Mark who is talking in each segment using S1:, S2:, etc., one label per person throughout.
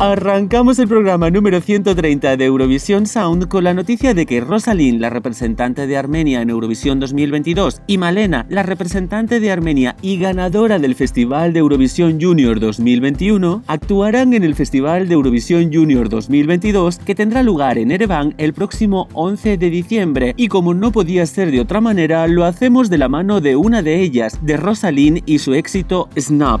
S1: Arrancamos el programa número 130 de Eurovisión Sound con la noticia de que Rosalind, la representante de Armenia en Eurovisión 2022, y Malena, la representante de Armenia y ganadora del Festival de Eurovisión Junior 2021, actuarán en el Festival de Eurovisión Junior 2022 que tendrá lugar en Ereván el próximo 11 de diciembre. Y como no podía ser de otra manera, lo hacemos de la mano de una de ellas, de Rosalind y su éxito Snap.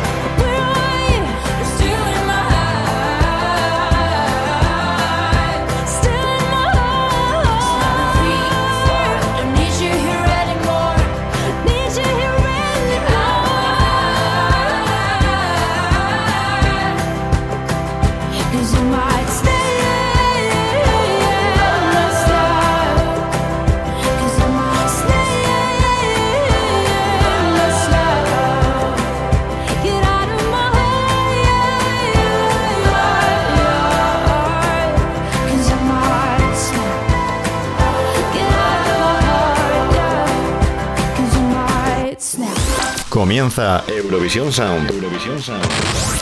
S2: Comienza Eurovisión Sound.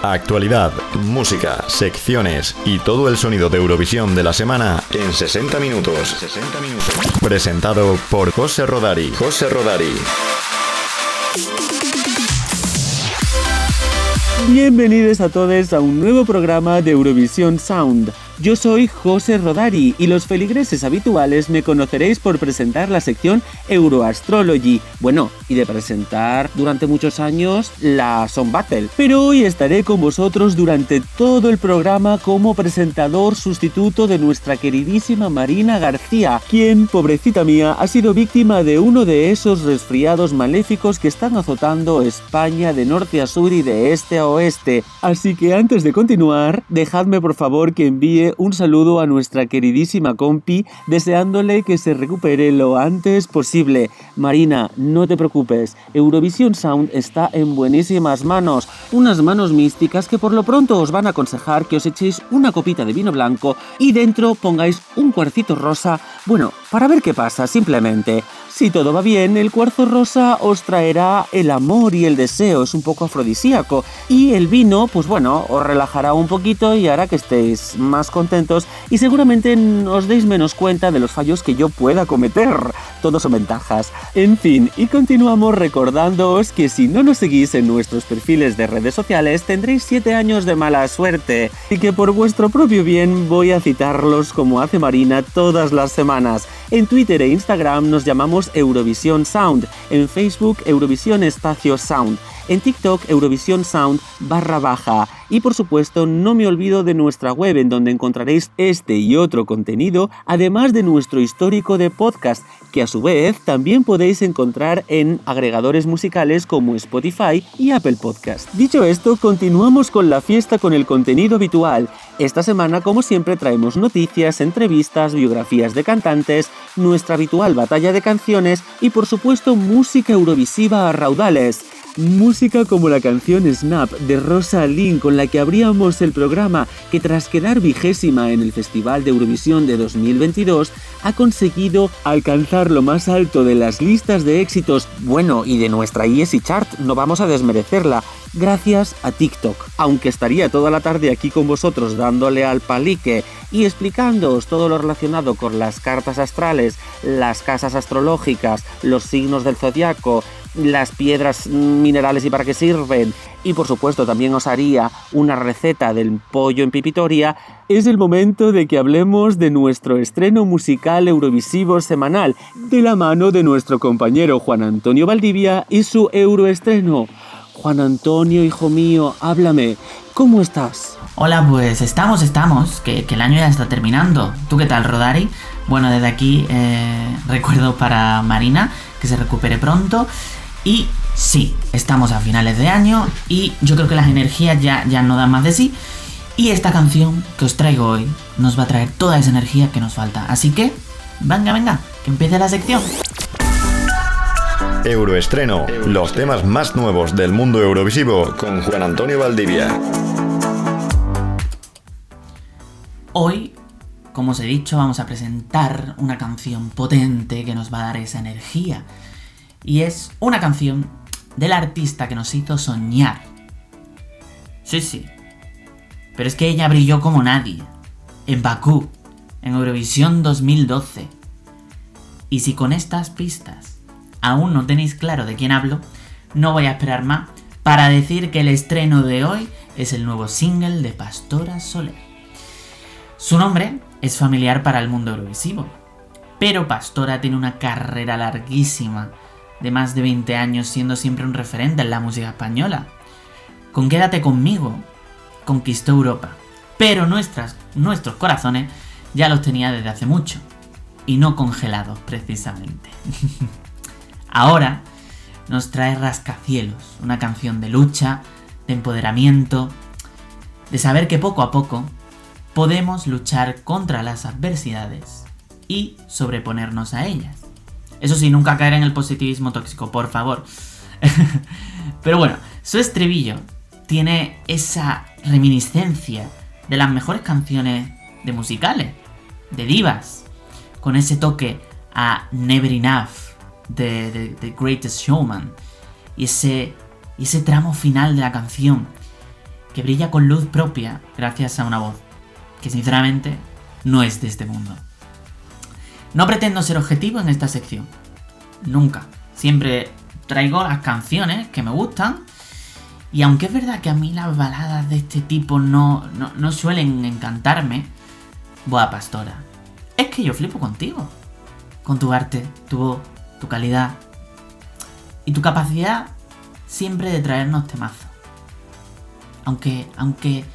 S2: Actualidad, música, secciones y todo el sonido de Eurovisión de la semana en 60 minutos. 60 minutos. Presentado por José Rodari. José Rodari.
S1: Bienvenidos a todos a un nuevo programa de Eurovisión Sound. Yo soy José Rodari y los feligreses habituales me conoceréis por presentar la sección Euroastrology. Bueno, y de presentar durante muchos años la Song Battle. Pero hoy estaré con vosotros durante todo el programa como presentador sustituto de nuestra queridísima Marina García, quien, pobrecita mía, ha sido víctima de uno de esos resfriados maléficos que están azotando España de norte a sur y de este a oeste. Así que antes de continuar, dejadme por favor que envíe un saludo a nuestra queridísima compi, deseándole que se recupere lo antes posible. Marina, no te preocupes, Eurovision Sound está en buenísimas manos, unas manos místicas que por lo pronto os van a aconsejar que os echéis una copita de vino blanco y dentro pongáis un cuarcito rosa, bueno, para ver qué pasa, simplemente. Si todo va bien, el cuarzo rosa os traerá el amor y el deseo, es un poco afrodisíaco. Y el vino, pues bueno, os relajará un poquito y hará que estéis más contentos y seguramente os deis menos cuenta de los fallos que yo pueda cometer. Todos son ventajas. En fin, y continuamos recordándoos que si no nos seguís en nuestros perfiles de redes sociales tendréis 7 años de mala suerte y que por vuestro propio bien voy a citarlos como hace Marina todas las semanas. En Twitter e Instagram nos llamamos Eurovisión Sound, en Facebook Eurovisión Espacio Sound en TikTok Eurovisión Sound barra baja. Y por supuesto no me olvido de nuestra web en donde encontraréis este y otro contenido, además de nuestro histórico de podcast, que a su vez también podéis encontrar en agregadores musicales como Spotify y Apple Podcast. Dicho esto, continuamos con la fiesta con el contenido habitual. Esta semana, como siempre, traemos noticias, entrevistas, biografías de cantantes, nuestra habitual batalla de canciones y por supuesto música eurovisiva a raudales. Música como la canción Snap de Rosa Lynn con la que abríamos el programa que tras quedar vigésima en el Festival de Eurovisión de 2022 ha conseguido alcanzar lo más alto de las listas de éxitos, bueno, y de nuestra ESI Chart, no vamos a desmerecerla, gracias a TikTok. Aunque estaría toda la tarde aquí con vosotros dándole al palique y explicándoos todo lo relacionado con las cartas astrales, las casas astrológicas, los signos del zodiaco, las piedras minerales y para qué sirven, y por supuesto también os haría una receta del pollo en pipitoria, es el momento de que hablemos de nuestro estreno musical eurovisivo semanal, de la mano de nuestro compañero Juan Antonio Valdivia y su euroestreno. Juan Antonio, hijo mío, háblame, ¿cómo estás?
S3: Hola, pues estamos, estamos, que, el año ya está terminando. ¿Tú qué tal, Rodari? Bueno, desde aquí eh, recuerdo para Marina que se recupere pronto y sí, estamos a finales de año y yo creo que las energías ya, ya no dan más de sí. Y esta canción que os traigo hoy nos va a traer toda esa energía que nos falta. Así que, venga, venga, que empiece la sección.
S2: Euroestreno, los temas más nuevos del mundo eurovisivo con Juan Antonio Valdivia.
S3: Hoy, como os he dicho, vamos a presentar una canción potente que nos va a dar esa energía y es una canción del artista que nos hizo soñar. Sí, sí. Pero es que ella brilló como nadie. En Bakú, en Eurovisión 2012. Y si con estas pistas aún no tenéis claro de quién hablo, no voy a esperar más para decir que el estreno de hoy es el nuevo single de Pastora Soler. Su nombre es familiar para el mundo eurovisivo, pero Pastora tiene una carrera larguísima de más de 20 años siendo siempre un referente en la música española. Con Quédate conmigo conquistó Europa, pero nuestras, nuestros corazones ya los tenía desde hace mucho, y no congelados precisamente. Ahora nos trae Rascacielos, una canción de lucha, de empoderamiento, de saber que poco a poco podemos luchar contra las adversidades y sobreponernos a ellas. Eso sí, nunca caer en el positivismo tóxico, por favor. Pero bueno, su estribillo tiene esa reminiscencia de las mejores canciones de musicales, de divas, con ese toque a Never Enough de The Greatest Showman y ese, y ese tramo final de la canción que brilla con luz propia gracias a una voz que sinceramente no es de este mundo. No pretendo ser objetivo en esta sección. Nunca. Siempre traigo las canciones que me gustan. Y aunque es verdad que a mí las baladas de este tipo no, no, suelen encantarme, Boa Pastora, es que yo flipo contigo. Con tu arte, tu voz, tu calidad y tu capacidad siempre de traernos temazos. Aunque, aunque,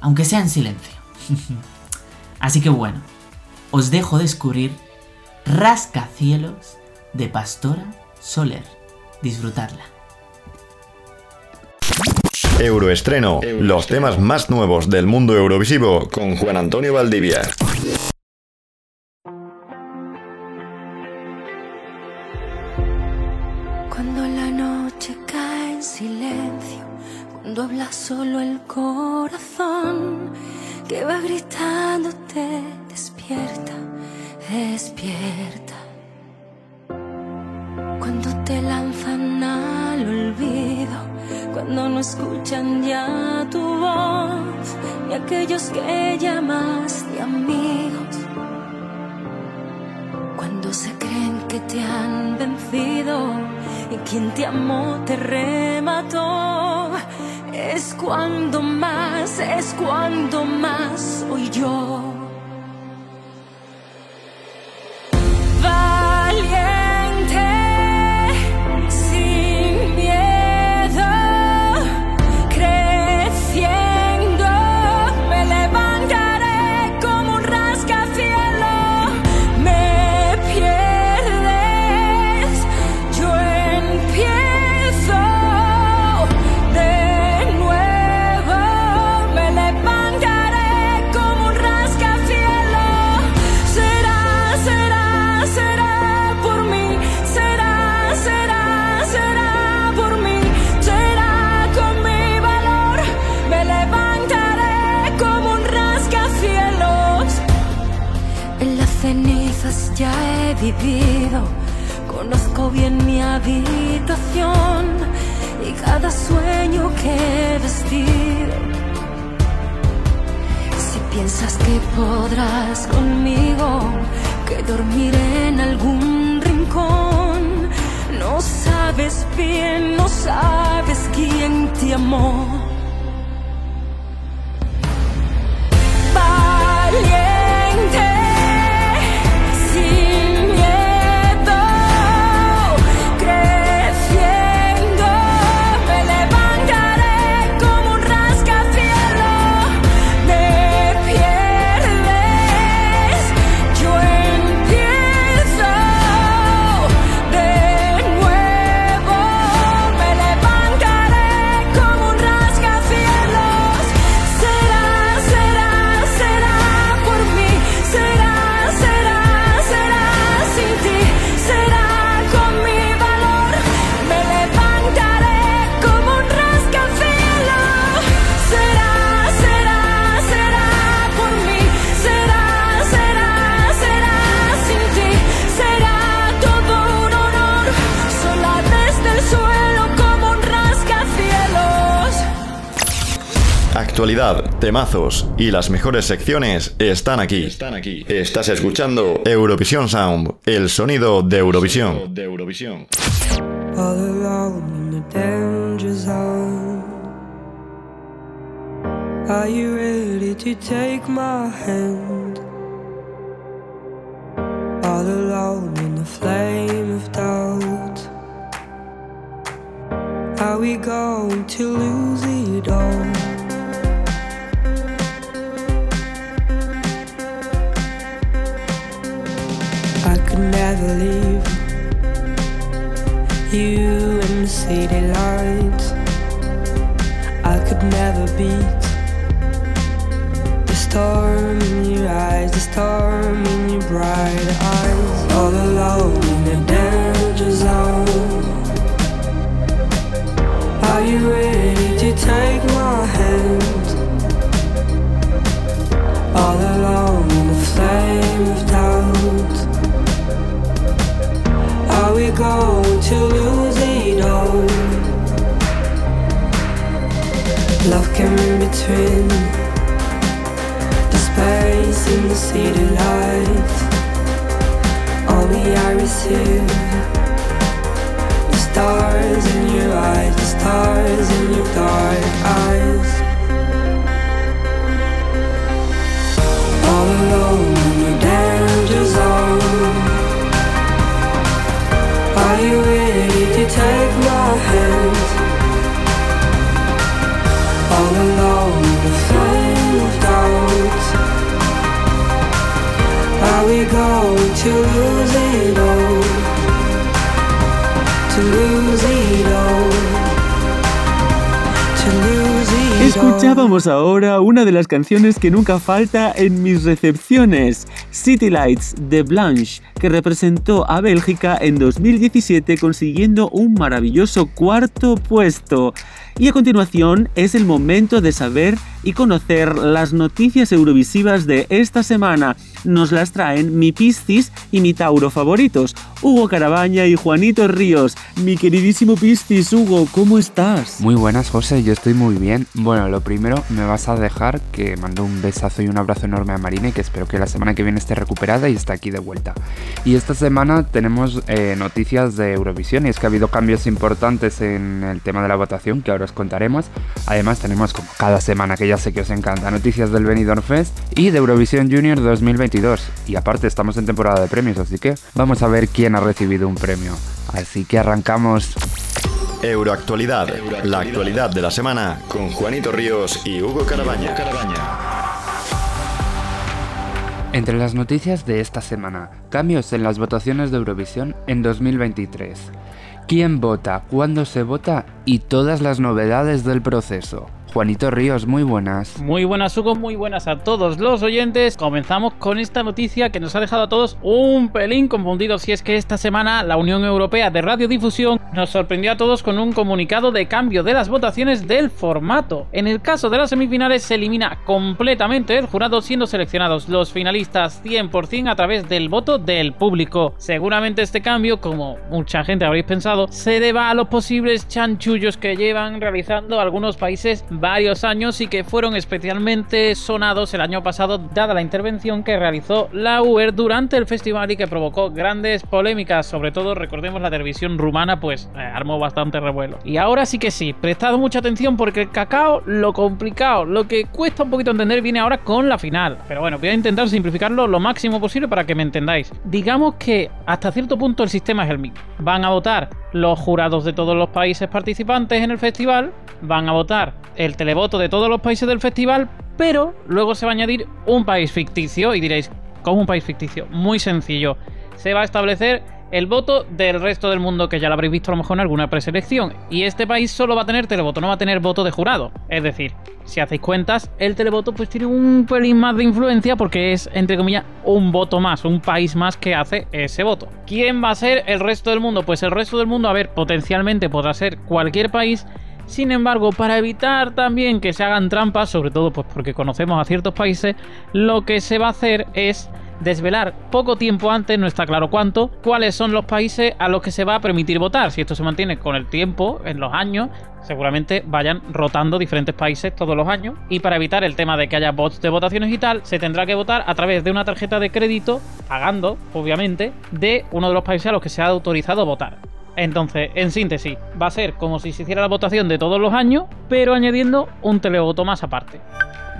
S3: aunque sea en silencio. Así que bueno, os dejo descubrir Rascacielos de Pastora Soler. Disfrutarla.
S2: Euroestreno, los temas más nuevos del mundo eurovisivo con Juan Antonio Valdivia.
S4: Sueño que he vestido. Si piensas que podrás conmigo, que dormiré en algún rincón, no sabes bien, no sabes quién te amó.
S2: Temazos y las mejores secciones están aquí. Están aquí. Estás escuchando Eurovisión Sound, el sonido de Eurovisión. De Eurovisión. All alone in the danger zone. Are you ready to take my hand? All alone in the flame of doubt. Are we going to lose it all? Never leave you in the city lights. I could never beat the storm in your eyes, the storm in your bright eyes. All alone the space in the city light. Only I receive the stars in your eyes, the stars in your dark eyes. All alone in the danger zone. Are you ready to take my hand?
S1: Escuchábamos ahora una de las canciones que nunca falta en mis recepciones, City Lights de Blanche, que representó a Bélgica en 2017 consiguiendo un maravilloso cuarto puesto. Y a continuación es el momento de saber y conocer las noticias eurovisivas de esta semana. Nos las traen mi Piscis y mi Tauro favoritos, Hugo Carabaña y Juanito Ríos. Mi queridísimo Piscis, Hugo, ¿cómo estás?
S5: Muy buenas, José, yo estoy muy bien. Bueno, lo primero, me vas a dejar que mando un besazo y un abrazo enorme a Marina y que espero que la semana que viene esté recuperada y esté aquí de vuelta. Y esta semana tenemos eh, noticias de Eurovisión y es que ha habido cambios importantes en el tema de la votación que ahora os contaremos. Además tenemos como cada semana que ya sé que os encanta noticias del Benidorm Fest y de Eurovisión Junior 2022. Y aparte estamos en temporada de premios, así que vamos a ver quién ha recibido un premio. Así que arrancamos.
S6: Euroactualidad, la actualidad de la semana con Juanito Ríos y Hugo Carabaña.
S5: Entre las noticias de esta semana, cambios en las votaciones de Eurovisión en 2023. ¿Quién vota? ¿Cuándo se vota? Y todas las novedades del proceso. Juanito Ríos, muy buenas.
S7: Muy buenas, Hugo, muy buenas a todos los oyentes. Comenzamos con esta noticia que nos ha dejado a todos un pelín confundidos. Si es que esta semana la Unión Europea de Radiodifusión nos sorprendió a todos con un comunicado de cambio de las votaciones del formato. En el caso de las semifinales se elimina completamente el jurado, siendo seleccionados los finalistas 100% a través del voto del público. Seguramente este cambio, como mucha gente habréis pensado, se deba a los posibles chanchullos que llevan realizando algunos países varios años y que fueron especialmente sonados el año pasado dada la intervención que realizó la UER durante el festival y que provocó grandes polémicas, sobre todo recordemos la televisión rumana pues eh, armó bastante revuelo. Y ahora sí que sí, prestad mucha atención porque el cacao, lo complicado, lo que cuesta un poquito entender viene ahora con la final. Pero bueno, voy a intentar simplificarlo lo máximo posible para que me entendáis. Digamos que hasta cierto punto el sistema es el mismo. Van a votar los jurados de todos los países participantes en el festival, van a votar el televoto de todos los países del festival, pero luego se va a añadir un país ficticio y diréis, ¿cómo un país ficticio? Muy sencillo. Se va a establecer el voto del resto del mundo que ya lo habréis visto a lo mejor en alguna preselección. Y este país solo va a tener televoto, no va a tener voto de jurado. Es decir, si hacéis cuentas, el televoto pues tiene un pelín más de influencia porque es, entre comillas, un voto más, un país más que hace ese voto. ¿Quién va a ser el resto del mundo? Pues el resto del mundo, a ver, potencialmente podrá ser cualquier país sin embargo, para evitar también que se hagan trampas, sobre todo pues porque conocemos a ciertos países, lo que se va a hacer es desvelar poco tiempo antes, no está claro cuánto, cuáles son los países a los que se va a permitir votar. Si esto se mantiene con el tiempo, en los años, seguramente vayan rotando diferentes países todos los años. Y para evitar el tema de que haya bots de votaciones y tal, se tendrá que votar a través de una tarjeta de crédito, pagando, obviamente, de uno de los países a los que se ha autorizado votar. Entonces, en síntesis, va a ser como si se hiciera la votación de todos los años, pero añadiendo un televoto más aparte.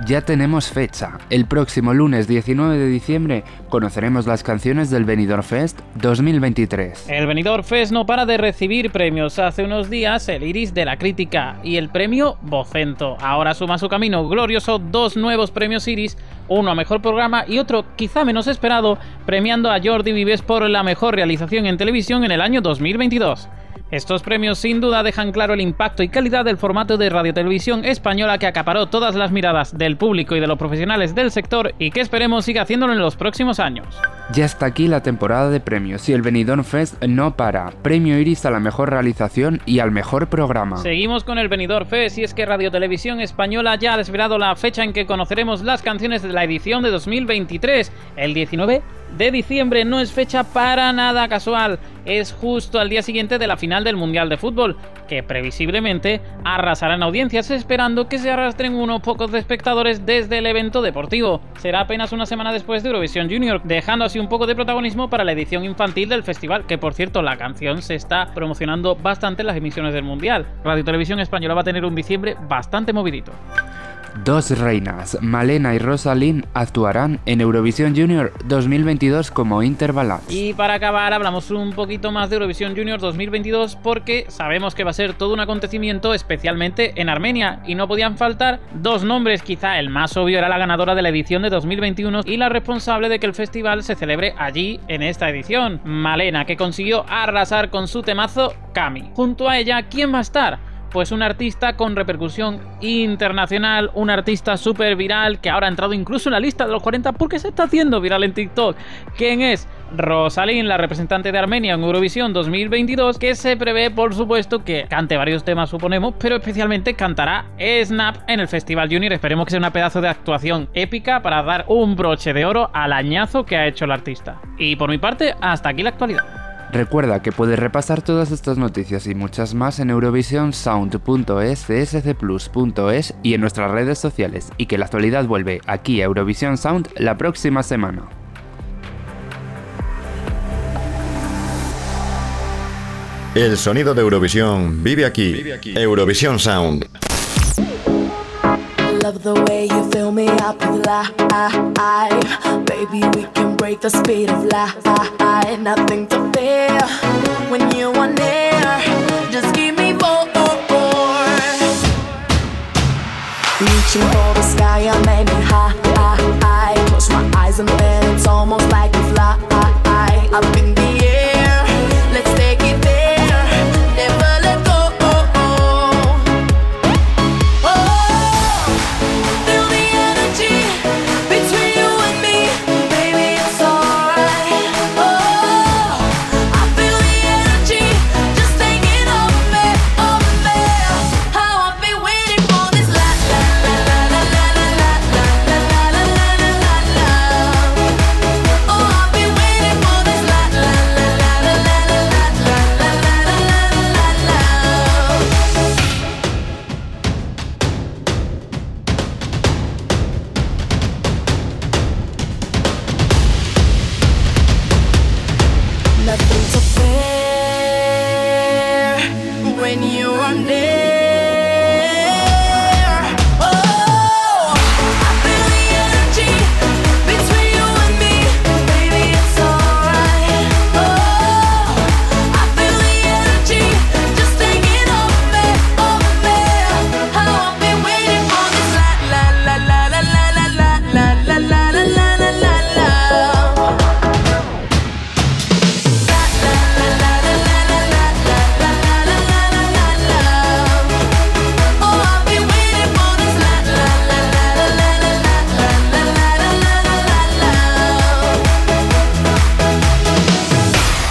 S5: Ya tenemos fecha. El próximo lunes 19 de diciembre conoceremos las canciones del Benidorm Fest 2023.
S7: El Benidorm Fest no para de recibir premios. Hace unos días el Iris de la Crítica y el premio Vocento. Ahora suma su camino glorioso dos nuevos premios Iris, uno a mejor programa y otro quizá menos esperado, premiando a Jordi Vives por la mejor realización en televisión en el año 2022. Estos premios sin duda dejan claro el impacto y calidad del formato de radiotelevisión española que acaparó todas las miradas del público y de los profesionales del sector y que esperemos siga haciéndolo en los próximos años.
S5: Ya está aquí la temporada de premios y el Benidorm Fest no para. Premio Iris a la mejor realización y al mejor programa.
S7: Seguimos con el Benidorm Fest y es que Radio Televisión Española ya ha desvelado la fecha en que conoceremos las canciones de la edición de 2023, el 19 de diciembre. No es fecha para nada casual, es justo al día siguiente de la final del Mundial de Fútbol, que previsiblemente arrasarán audiencias esperando que se arrastren unos pocos espectadores desde el evento deportivo. Será apenas una semana después de Eurovisión Junior, dejando así un poco de protagonismo para la edición infantil del festival, que por cierto la canción se está promocionando bastante en las emisiones del Mundial. Radio Televisión Española va a tener un diciembre bastante movidito.
S5: Dos reinas, Malena y Rosalind, actuarán en Eurovisión Junior 2022 como Interballads.
S7: Y para acabar, hablamos un poquito más de Eurovisión Junior 2022 porque sabemos que va a ser todo un acontecimiento, especialmente en Armenia, y no podían faltar dos nombres. Quizá el más obvio era la ganadora de la edición de 2021 y la responsable de que el festival se celebre allí en esta edición, Malena, que consiguió arrasar con su temazo Kami. Junto a ella, ¿quién va a estar? Pues un artista con repercusión internacional, un artista súper viral que ahora ha entrado incluso en la lista de los 40 porque se está haciendo viral en TikTok. ¿Quién es? Rosalín, la representante de Armenia en Eurovisión 2022, que se prevé, por supuesto, que cante varios temas, suponemos, pero especialmente cantará Snap en el Festival Junior. Esperemos que sea una pedazo de actuación épica para dar un broche de oro al añazo que ha hecho el artista. Y por mi parte, hasta aquí la actualidad.
S5: Recuerda que puedes repasar todas estas noticias y muchas más en eurovisionsound.es, cscplus.es y en nuestras redes sociales, y que la actualidad vuelve aquí a Eurovisión Sound la próxima semana.
S6: El sonido de Eurovisión vive aquí. Eurovisión Sound.
S8: Love the way you fill me up with life. Baby, we can break the speed of light. Nothing to fear when you are near. Just give me more. Reaching for the sky, I'm aiming high. Close my eyes and then it's almost like we fly. Up in the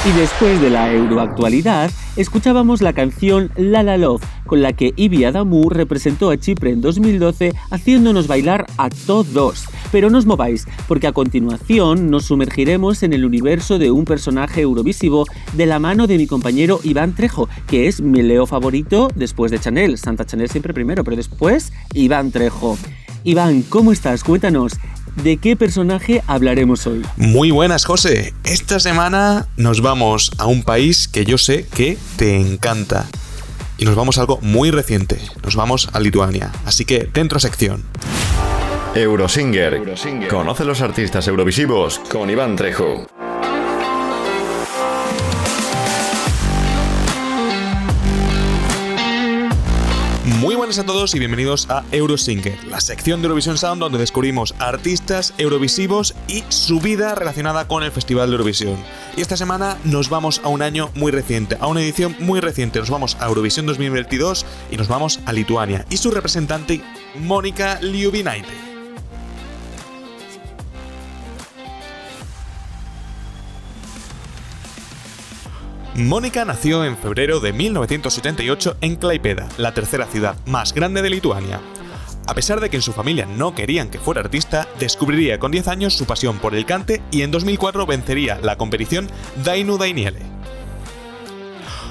S1: Y después de la euroactualidad, escuchábamos la canción La La Love, con la que Ibi Adamu representó a Chipre en 2012 haciéndonos bailar a todos. Pero no os mováis, porque a continuación nos sumergiremos en el universo de un personaje eurovisivo de la mano de mi compañero Iván Trejo, que es mi leo favorito después de Chanel. Santa Chanel siempre primero, pero después Iván Trejo. Iván, ¿cómo estás? Cuéntanos, ¿de qué personaje hablaremos hoy?
S9: Muy buenas, José. Esta semana nos vamos a un país que yo sé que te encanta. Y nos vamos a algo muy reciente. Nos vamos a Lituania. Así que dentro sección.
S6: Eurosinger. Conoce los artistas eurovisivos con Iván Trejo.
S9: A todos y bienvenidos a Eurosinger, la sección de Eurovisión Sound donde descubrimos artistas eurovisivos y su vida relacionada con el Festival de Eurovisión. Y esta semana nos vamos a un año muy reciente, a una edición muy reciente. Nos vamos a Eurovisión 2022 y nos vamos a Lituania y su representante, Mónica Liubinaite. Mónica nació en febrero de 1978 en Klaipeda, la tercera ciudad más grande de Lituania. A pesar de que en su familia no querían que fuera artista, descubriría con 10 años su pasión por el cante y en 2004 vencería la competición Dainu Dainiele.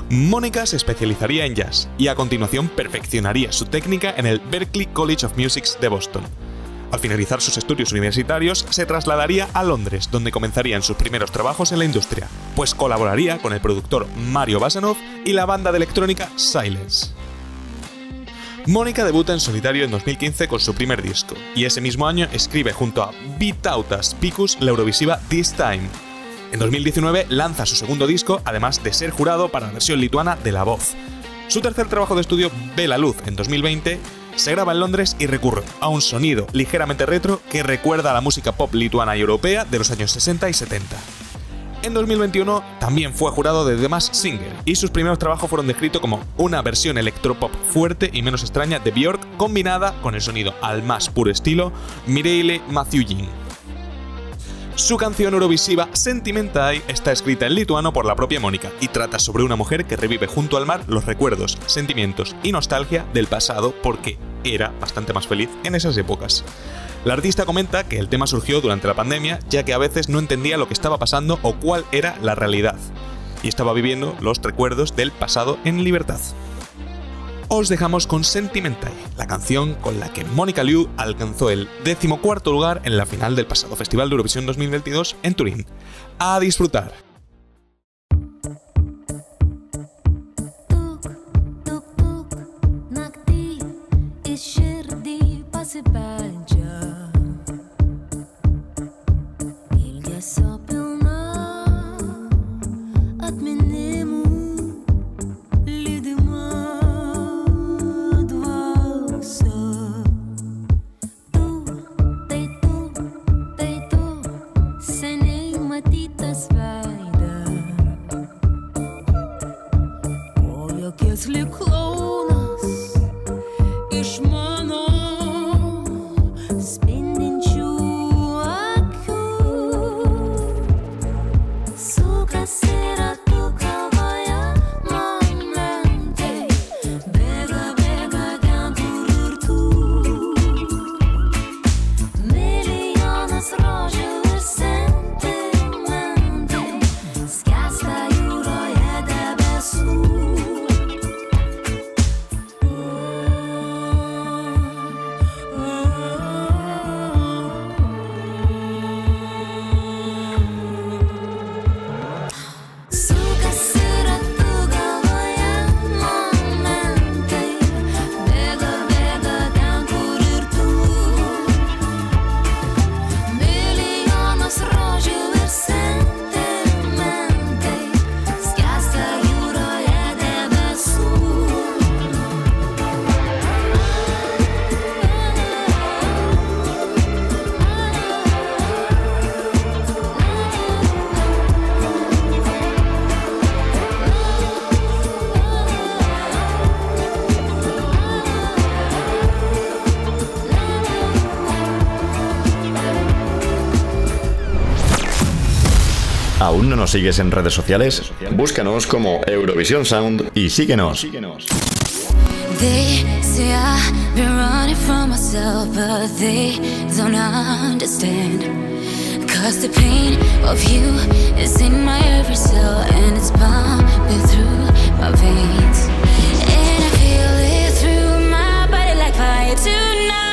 S9: Mónica se especializaría en jazz y a continuación perfeccionaría su técnica en el Berklee College of Music de Boston. Al finalizar sus estudios universitarios, se trasladaría a Londres, donde comenzarían sus primeros trabajos en la industria, pues colaboraría con el productor Mario Basanov y la banda de electrónica Silence. Mónica debuta en solitario en 2015 con su primer disco, y ese mismo año escribe junto a Vitautas Picus la Eurovisiva This Time. En 2019 lanza su segundo disco, además de ser jurado para la versión lituana de La Voz. Su tercer trabajo de estudio ve la luz en 2020 se graba en Londres y recurre a un sonido ligeramente retro que recuerda a la música pop lituana y europea de los años 60 y 70. En 2021 también fue jurado de The Masked Singer y sus primeros trabajos fueron descritos como una versión electropop fuerte y menos extraña de Björk combinada con el sonido al más puro estilo Mireille Mathieuin. Su canción eurovisiva Sentimentai está escrita en lituano por la propia Mónica y trata sobre una mujer que revive junto al mar los recuerdos, sentimientos y nostalgia del pasado porque era bastante más feliz en esas épocas. La artista comenta que el tema surgió durante la pandemia ya que a veces no entendía lo que estaba pasando o cuál era la realidad y estaba viviendo los recuerdos del pasado en libertad os dejamos con Sentimental, la canción con la que Mónica Liu alcanzó el decimocuarto lugar en la final del pasado Festival de Eurovisión 2022 en Turín. A disfrutar.
S6: wish my nos sigues en redes sociales? Búscanos como Eurovisión Sound y síguenos.
S10: They say I've been running from myself, but they don't understand. Cause the pain of you is in my every cell, and it's pumping through my veins. And I feel it through my body like fire tonight.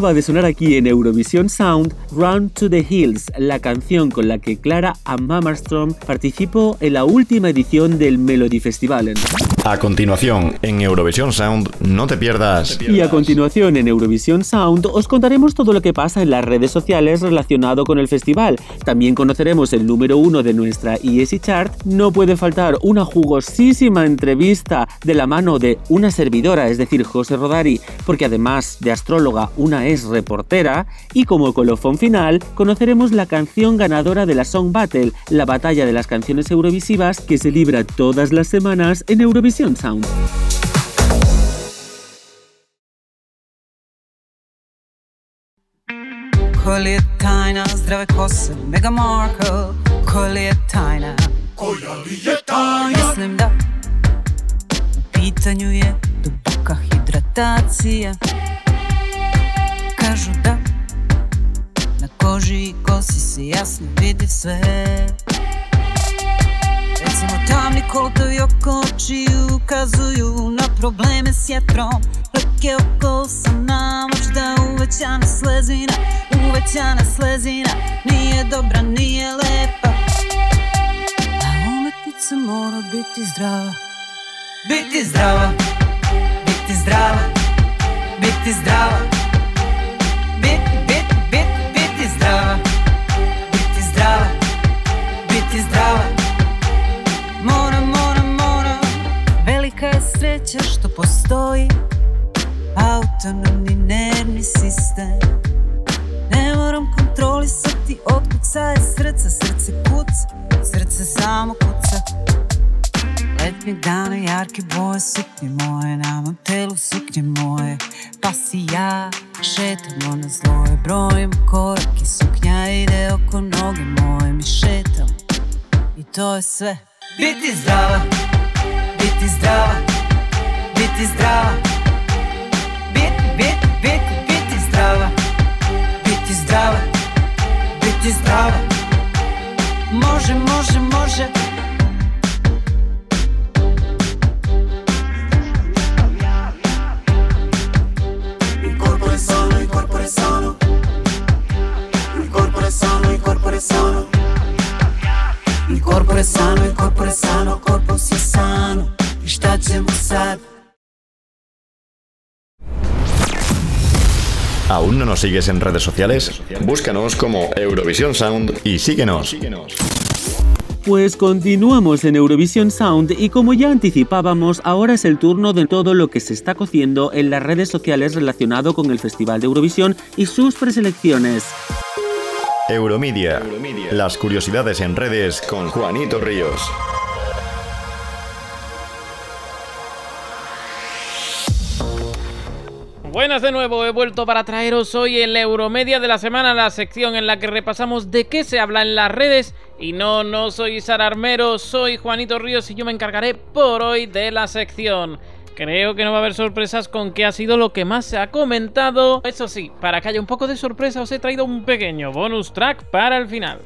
S1: Acaba de sonar aquí en Eurovisión Sound Run to the Hills, la canción con la que Clara Hammarström participó en la última edición del Melody Festival.
S6: A continuación, en Eurovisión Sound, no te pierdas.
S1: Y a continuación en Eurovisión Sound os contaremos todo lo que pasa en las redes sociales relacionado con el festival. También conoceremos el número uno de nuestra ESI Chart. No puede faltar una jugosísima entrevista de la mano de una servidora, es decir, José Rodari, porque además de astróloga, una es reportera. Y como colofón final, conoceremos la canción ganadora de la Song Battle, la batalla de las canciones eurovisivas que se libra todas las semanas en Eurovisión Film
S11: Sound. Kolje je tajna zdrave kose Mega Markle Kolje je tajna Koja li je tajna? Mislim da U pitanju je duboka hidratacija Kažu da Na koži i kosi se jasno vidi sve Recimo tamni kolotovi oko očiju ukazuju na probleme s jetrom Leke oko usana, možda uvećana slezina Uvećana slezina, nije dobra, nije lepa. A umetnica mora biti zdrava. Biti zdrava, biti zdrava, biti zdrava. Bit, bit, bit, biti zdrava Biti zdrava, biti zdrava sreća što postoji? Autonomni nervni sistem. Ne moram kontrolisati otkucaje srca Srce kuca, srce samo kuca. Letnjeg dana jarke boje suknje moje Na mom telu suknje moje. Pa si ja šetamo na zloje Brojim korake suknja ide oko noge moje Mi šetamo i to je sve. Biti zdrava, biti zdrava, biti zdrava Bit, bit, bit, biti zdrava Biti zdrava, biti zdrava Može, može, može
S12: Il corpo è sano, il corpo è sano. Il corpo è sano, il corpo è sano. Il corpo è sano, il corpo è sano, corpo si è sano. Šta ćemo sad?
S6: ¿Aún no nos sigues en redes sociales? Búscanos como Eurovisión Sound y síguenos.
S1: Pues continuamos en Eurovisión Sound y como ya anticipábamos, ahora es el turno de todo lo que se está cociendo en las redes sociales relacionado con el Festival de Eurovisión y sus preselecciones.
S6: Euromedia. Las curiosidades en redes con Juanito Ríos.
S7: Buenas de nuevo, he vuelto para traeros hoy el Euromedia de la semana, la sección en la que repasamos de qué se habla en las redes. Y no, no soy Sara Armero, soy Juanito Ríos y yo me encargaré por hoy de la sección. Creo que no va a haber sorpresas con qué ha sido lo que más se ha comentado. Eso sí, para que haya un poco de sorpresa os he traído un pequeño bonus track para el final.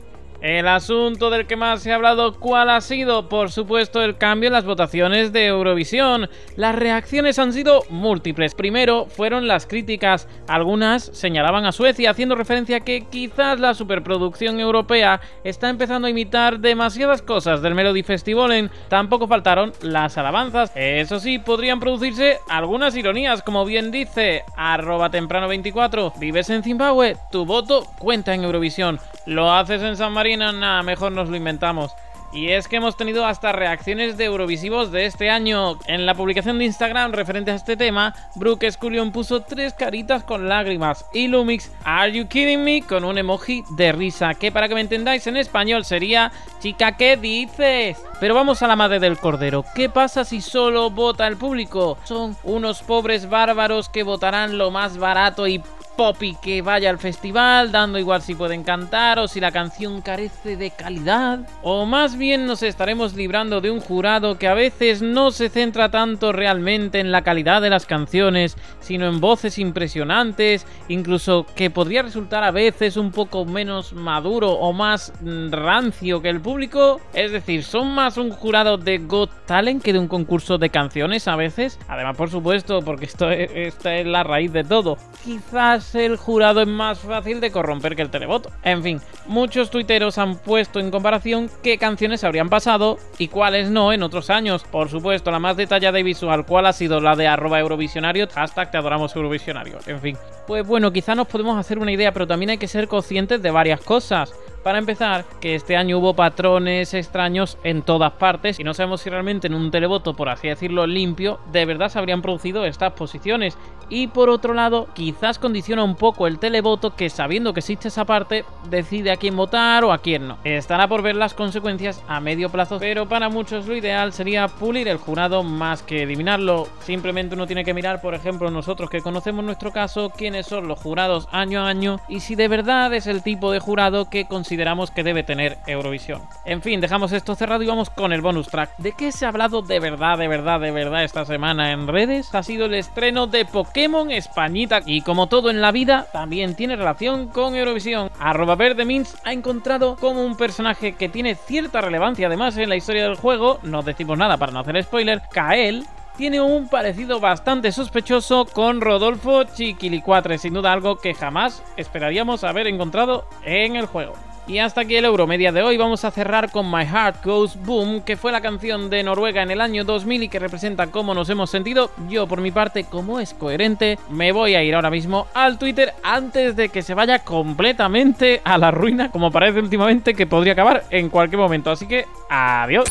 S7: El asunto del que más se ha hablado, ¿cuál ha sido? Por supuesto, el cambio en las votaciones de Eurovisión. Las reacciones han sido múltiples. Primero fueron las críticas. Algunas señalaban a Suecia, haciendo referencia a que quizás la superproducción europea está empezando a imitar demasiadas cosas del Melody Festivalen. Tampoco faltaron las alabanzas. Eso sí, podrían producirse algunas ironías, como bien dice arroba temprano24. ¿Vives en Zimbabue? Tu voto cuenta en Eurovisión. ¿Lo haces en San Marino? Nada, mejor nos lo inventamos. Y es que hemos tenido hasta reacciones de Eurovisivos de este año. En la publicación de Instagram referente a este tema, Brooke Scullion puso tres caritas con lágrimas y Lumix, Are You Kidding Me? con un emoji de risa, que para que me entendáis en español sería Chica, ¿qué dices? Pero vamos a la madre del cordero. ¿Qué pasa si solo vota el público? Son unos pobres bárbaros que votarán lo más barato y poppy que vaya al festival, dando igual si pueden cantar o si la canción carece de calidad. O más bien nos estaremos librando de un jurado que a veces no se centra tanto realmente en la calidad de las canciones, sino en voces impresionantes, incluso que podría resultar a veces un poco menos maduro o más mm, rancio que el público. Es decir, son más un jurado de Got Talent que de un concurso de canciones a veces. Además, por supuesto, porque esto es, esta es la raíz de todo. Quizás el jurado es más fácil de corromper que el televoto. En fin, muchos tuiteros han puesto en comparación qué canciones habrían pasado y cuáles no en otros años. Por supuesto, la más detallada y visual, cuál ha sido la de arroba eurovisionario, hashtag te adoramos eurovisionario. En fin, pues bueno, quizá nos podemos hacer una idea, pero también hay que ser conscientes de varias cosas. Para empezar, que este año hubo patrones extraños en todas partes y no sabemos si realmente en un televoto, por así decirlo, limpio, de verdad se habrían producido estas posiciones. Y por otro lado, quizás condiciona un poco el televoto que sabiendo que existe esa parte, decide a quién votar o a quién no. Estará por ver las consecuencias a medio plazo, pero para muchos lo ideal sería pulir el jurado más que eliminarlo. Simplemente uno tiene que mirar, por ejemplo, nosotros que conocemos nuestro caso, quiénes son los jurados año a año y si de verdad es el tipo de jurado que consideramos que debe tener Eurovisión. En fin, dejamos esto cerrado y vamos con el bonus track. ¿De qué se ha hablado de verdad, de verdad, de verdad esta semana en redes? Ha sido el estreno de Pokémon Españita y como todo en la vida, también tiene relación con Eurovisión. Arroba Mins ha encontrado como un personaje que tiene cierta relevancia además en la historia del juego, no decimos nada para no hacer spoiler, Kael, tiene un parecido bastante sospechoso con Rodolfo Chiquilicuatre, sin duda algo que jamás esperaríamos haber encontrado en el juego. Y hasta aquí el Euromedia de hoy. Vamos a cerrar con My Heart Goes Boom, que fue la canción de Noruega en el año 2000 y que representa cómo nos hemos sentido. Yo, por mi parte, como es coherente, me voy a ir ahora mismo al Twitter antes de que se vaya completamente a la ruina, como parece últimamente que podría acabar en cualquier momento. Así que, adiós.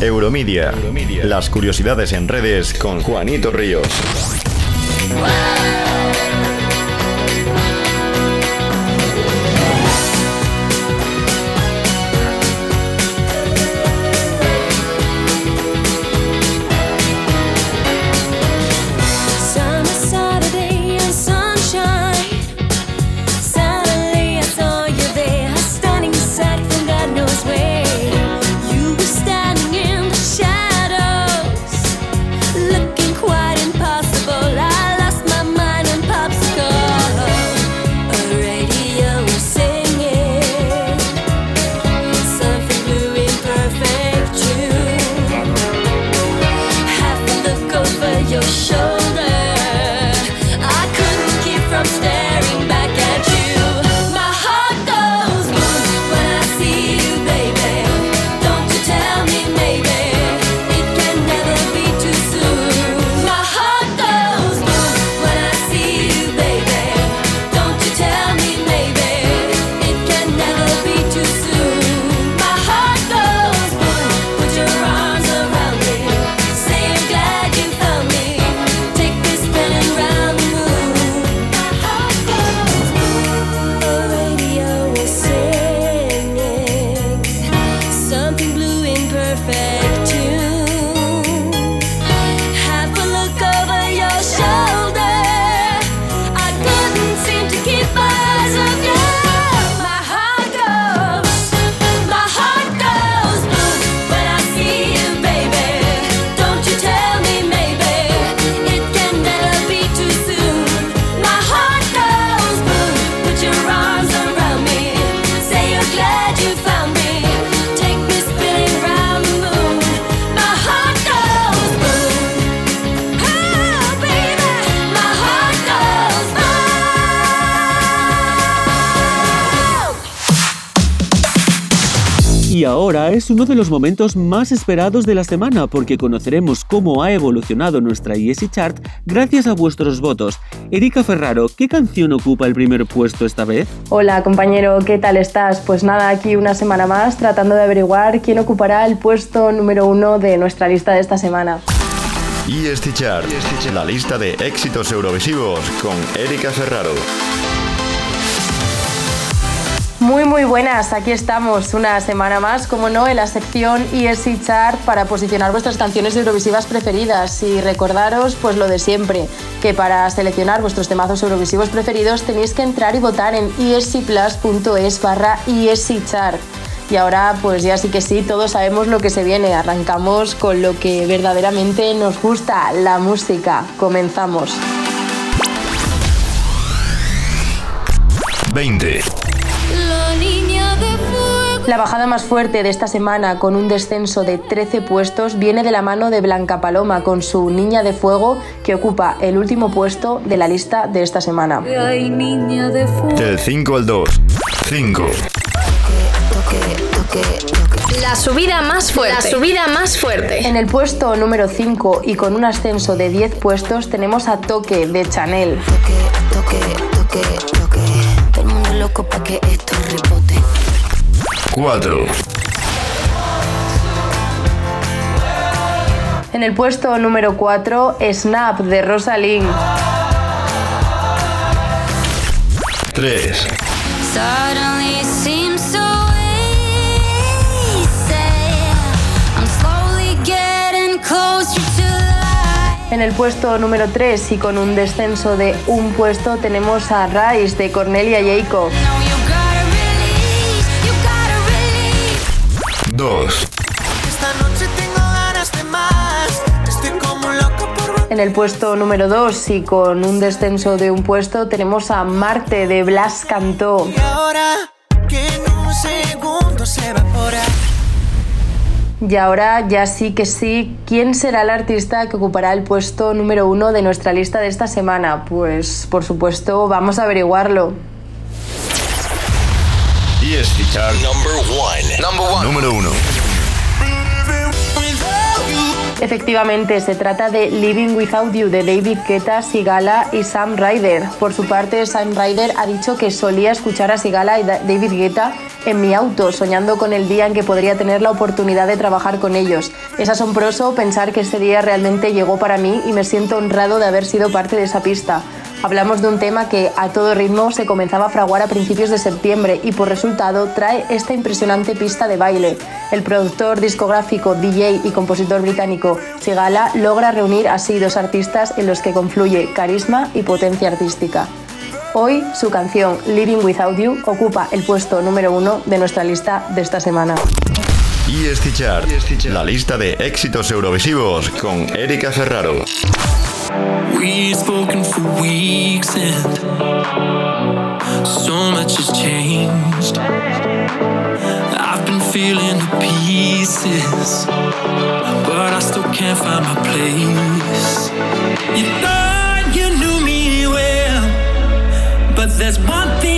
S6: Euromedia. Las curiosidades en redes con Juanito Ríos.
S1: Uno de los momentos más esperados de la semana porque conoceremos cómo ha evolucionado nuestra ESI Chart gracias a vuestros votos. Erika Ferraro, ¿qué canción ocupa el primer puesto esta vez?
S13: Hola compañero, ¿qué tal estás? Pues nada, aquí una semana más tratando de averiguar quién ocupará el puesto número uno de nuestra lista de esta semana.
S6: EST Chart, la lista de éxitos eurovisivos con Erika Ferraro.
S13: Muy muy buenas, aquí estamos una semana más, como no, en la sección ESC Chart para posicionar vuestras canciones eurovisivas preferidas y recordaros pues lo de siempre, que para seleccionar vuestros temazos eurovisivos preferidos tenéis que entrar y votar en escplus.es barra ESC Chart. Y ahora pues ya sí que sí, todos sabemos lo que se viene, arrancamos con lo que verdaderamente nos gusta, la música, comenzamos.
S6: 20.
S10: La niña de fuego.
S13: La bajada más fuerte de esta semana, con un descenso de 13 puestos, viene de la mano de Blanca Paloma con su Niña de Fuego, que ocupa el último puesto de la lista de esta semana.
S6: Del 5 al 2. 5.
S14: La subida más fuerte. La subida más fuerte.
S13: En el puesto número 5 y con un ascenso de 10 puestos tenemos a Toque de Chanel.
S10: Todo el mundo
S15: loco pa' que esto rebote.
S6: 4.
S13: En el puesto número 4, Snap de Rosalind.
S6: 3.
S13: En el puesto número 3 y con un descenso de un puesto tenemos a Rise de Cornelia Jacob.
S6: 2.
S12: Esta noche tengo ganas de más. Estoy como un loco por
S13: En el puesto número 2 y con un descenso de un puesto tenemos a Marte de Blas Cantó.
S12: Y ahora que en un segundo se evapora.
S13: Y ahora ya sí que sí, ¿quién será el artista que ocupará el puesto número 1 de nuestra lista de esta semana? Pues por supuesto vamos a averiguarlo.
S6: Chart Number 1. Número 1.
S13: Efectivamente, se trata de Living Without You de David Guetta, Sigala y Sam Ryder. Por su parte, Sam Ryder ha dicho que solía escuchar a Sigala y Da- David Guetta en mi auto, soñando con el día en que podría tener la oportunidad de trabajar con ellos. Es asombroso pensar que ese día realmente llegó para mí y me siento honrado de haber sido parte de esa pista. Hablamos de un tema que a todo ritmo se comenzaba a fraguar a principios de septiembre y por resultado trae esta impresionante pista de baile. El productor discográfico, DJ y compositor británico Sigala logra reunir así dos artistas en los que confluye carisma y potencia artística. Hoy su canción Living Without You ocupa el puesto número uno de nuestra lista de esta semana.
S6: ESC Chart. La lista de éxitos eurovisivos con Erika Ferraro.
S16: We've spoken for weeks and so much has changed. I've been feeling the pieces, but I still can't find my place. You thought you knew me well, but there's one thing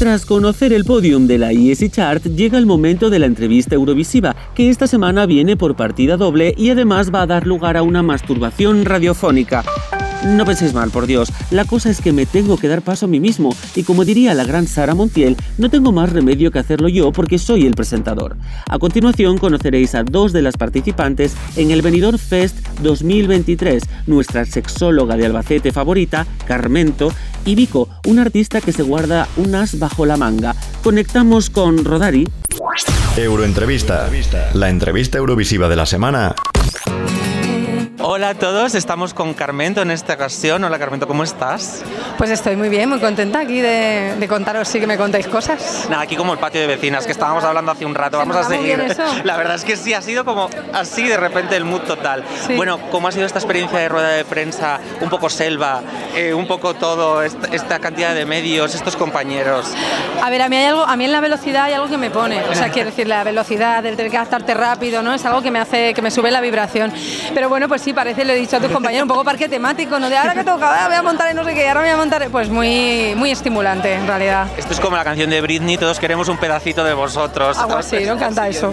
S1: Tras conocer el podium de la ESC Chart, llega el momento de la entrevista eurovisiva, que esta semana viene por partida doble y además va a dar lugar a una masturbación radiofónica. No penséis mal, por Dios, la cosa es que me tengo que dar paso a mí mismo, y como diría la gran Sara Montiel, no tengo más remedio que hacerlo yo porque soy el presentador. A continuación conoceréis a dos de las participantes en el Benidorm Fest 2023, nuestra sexóloga de Albacete favorita, Carmento, y Vico, un artista que se guarda un as bajo la manga. Conectamos con Rodari.
S6: Euroentrevista. La entrevista eurovisiva de la semana.
S17: Hola a todos, estamos con Carmento en esta ocasión. Hola Carmento, ¿cómo estás?
S18: Pues estoy muy bien, muy contenta aquí de, de contaros, sí que me contáis cosas.
S17: Nada, aquí como el patio de vecinas que estábamos hablando hace un rato.
S18: ¿Se
S17: Vamos a seguir. La verdad es que sí, ha sido como así de repente el mood total.
S18: Sí.
S17: Bueno, ¿cómo ha sido esta experiencia de rueda de prensa? Un poco selva, eh, un poco todo, esta, esta cantidad de medios, estos compañeros.
S18: A ver, a mí hay algo, a mí en la velocidad hay algo que me pone, o sea, quiero decir, la velocidad, el tener que adaptarte rápido, ¿no? Es algo que me hace, que me sube la vibración. Pero bueno, pues sí, sí, parece, lo he dicho a tus compañeros, un poco parque temático, ¿no? De ahora que toca, ah, voy a montar en no sé qué, ahora me voy a montar. Pues muy, muy estimulante, en realidad.
S17: Esto es como la canción de Britney, todos queremos un pedacito de vosotros.
S18: Algo así, ¿no? Canta eso.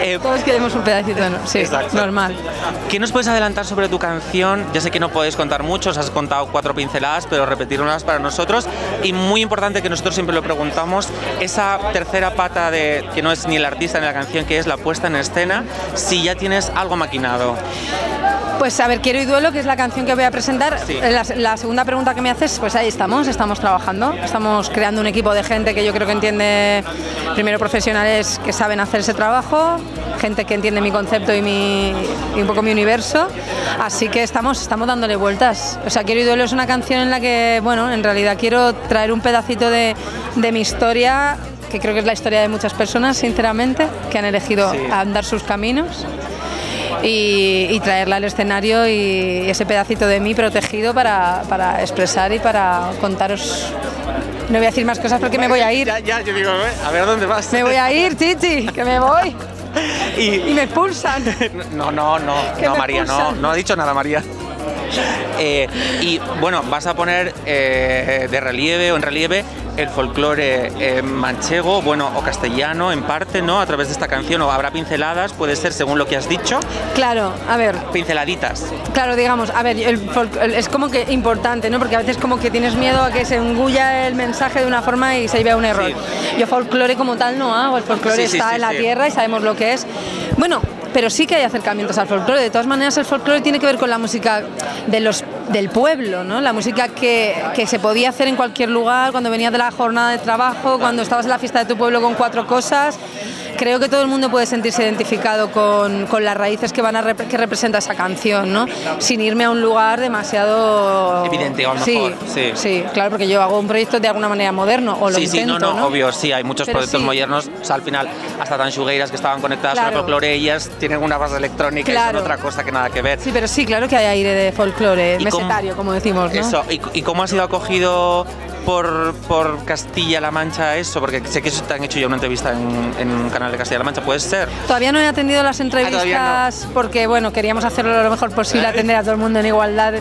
S17: Eh,
S18: Todos queremos un pedacito, ¿no? sí,
S17: Exacto.
S18: normal.
S17: ¿Qué nos puedes adelantar sobre tu canción? Ya sé que no podéis contar mucho, os has contado cuatro pinceladas, pero repetir unas para nosotros. Y muy importante que nosotros siempre lo preguntamos, esa tercera pata de que no es ni el artista ni la canción, que es la puesta en escena, si ya tienes algo maquinado.
S18: Pues a ver, Quiero y Duelo, que es la canción que voy a presentar.
S17: Sí.
S18: La, la segunda pregunta que me haces, pues ahí estamos, estamos trabajando. Estamos creando un equipo de gente que yo creo que entiende, primero profesionales que saben hacer ese trabajo, gente que entiende mi concepto y, mi, y un poco mi universo. Así que estamos, estamos dándole vueltas. O sea, Quiero y Duelo es una canción en la que, bueno, en realidad quiero traer un pedacito de, de mi historia que creo que es la historia de muchas personas, sinceramente, que han elegido andar sus caminos y, y traerla al escenario y ese pedacito de mí protegido para, para expresar y para contaros. No voy a decir más cosas porque me voy a ir.
S17: Ya, ya, yo digo, "Eh, a ver a dónde vas.
S18: Me voy a ir, Chichi, que me voy.
S17: Y,
S18: me expulsan.
S17: No, no, no, no, María, no, no ha dicho nada, María. Eh, y bueno, vas a poner eh, de relieve o en relieve el folclore eh, manchego, bueno, o castellano en parte, ¿no? A través de esta canción, o habrá pinceladas, puede ser según lo que has dicho,
S18: Claro, a ver,
S17: pinceladitas.
S18: Claro, digamos, a ver, el el- es como que importante, ¿no? Porque a veces como que tienes miedo a que se engulla el mensaje de una forma y se vea un error. Yo folclore como tal no hago, el folclore
S17: Sí, sí,
S18: está en la tierra y sabemos lo que es. Bueno, pero sí que hay acercamientos al folclore. De todas maneras, el folclore tiene que ver con la música de los, del pueblo, ¿no? La música que, que se podía hacer en cualquier lugar, cuando venías de la jornada de trabajo, cuando estabas en la fiesta de tu pueblo con cuatro cosas. Creo que todo el mundo puede sentirse identificado con, con las raíces que, van a rep- que representa esa canción, ¿no? Sin irme a un lugar demasiado...
S17: Evidente, a lo
S18: sí,
S17: mejor, sí.
S18: sí, claro, porque yo hago un proyecto de alguna manera moderno, o lo
S17: sí, sí,
S18: intento,
S17: no, no,
S18: ¿no?
S17: obvio, sí, hay muchos
S18: Pero
S17: proyectos
S18: sí.
S17: modernos, o sea, al final, hasta tan chugueiras que estaban conectadas con
S18: Claro.
S17: el folclore, ellas tienen una base electrónica y
S18: Claro.
S17: son otra cosa que nada que ver.
S18: Sí, pero sí, claro que hay aire de folclore,
S17: ¿Y
S18: mesetario, como decimos, ¿no?
S17: Eso, ¿y, y cómo ha sido acogido por, por Castilla-La Mancha eso? Porque sé que te han hecho ya una entrevista en, en un canal de Castilla-La Mancha, ¿puede ser?
S18: Todavía no he atendido las entrevistas
S17: todavía
S18: porque, bueno, queríamos hacerlo lo mejor posible, atender a todo el mundo en igualdad.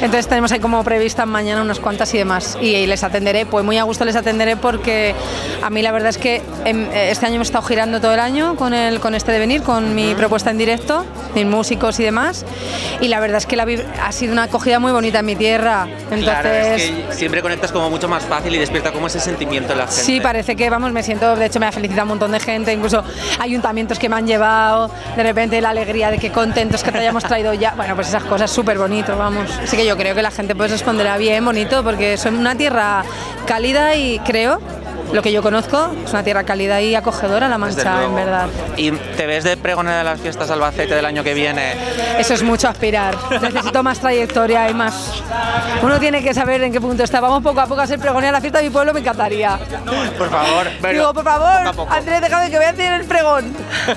S18: Entonces tenemos ahí como previstas mañana unas cuantas y demás. Y, les atenderé, pues muy a gusto les atenderé porque a mí la verdad es que em, eh, este año me he estado girando todo el año con, el, con este devenir, con mi propuesta en directo, mis músicos y demás. Y la verdad es que la ha sido una acogida muy bonita en mi tierra. Entonces,
S17: Claro, es que siempre conectas como mucho más fácil y despierta como ese sentimiento en la gente.
S18: Sí, parece que, vamos, me siento, de hecho me ha felicitado un montón de gente, incluso ayuntamientos que me han llevado, de repente la alegría de que contentos que te hayamos traído ya, bueno, pues esas cosas súper bonito, vamos. Así que yo creo que la gente pues responderá bien, bonito, porque son una tierra cálida y creo, lo que yo conozco, es una tierra cálida y acogedora, La Mancha, en verdad.
S17: ¿Y te ves de pregonera de las fiestas Albacete del año que viene?
S18: Eso es mucho aspirar. Necesito más trayectoria y más. Uno tiene que saber en qué punto está. Vamos poco a poco a ser pregonera. La fiesta de mi pueblo me encantaría.
S17: Por favor, pero
S18: Digo, por favor, Andrés, déjame que voy a hacer el pregón.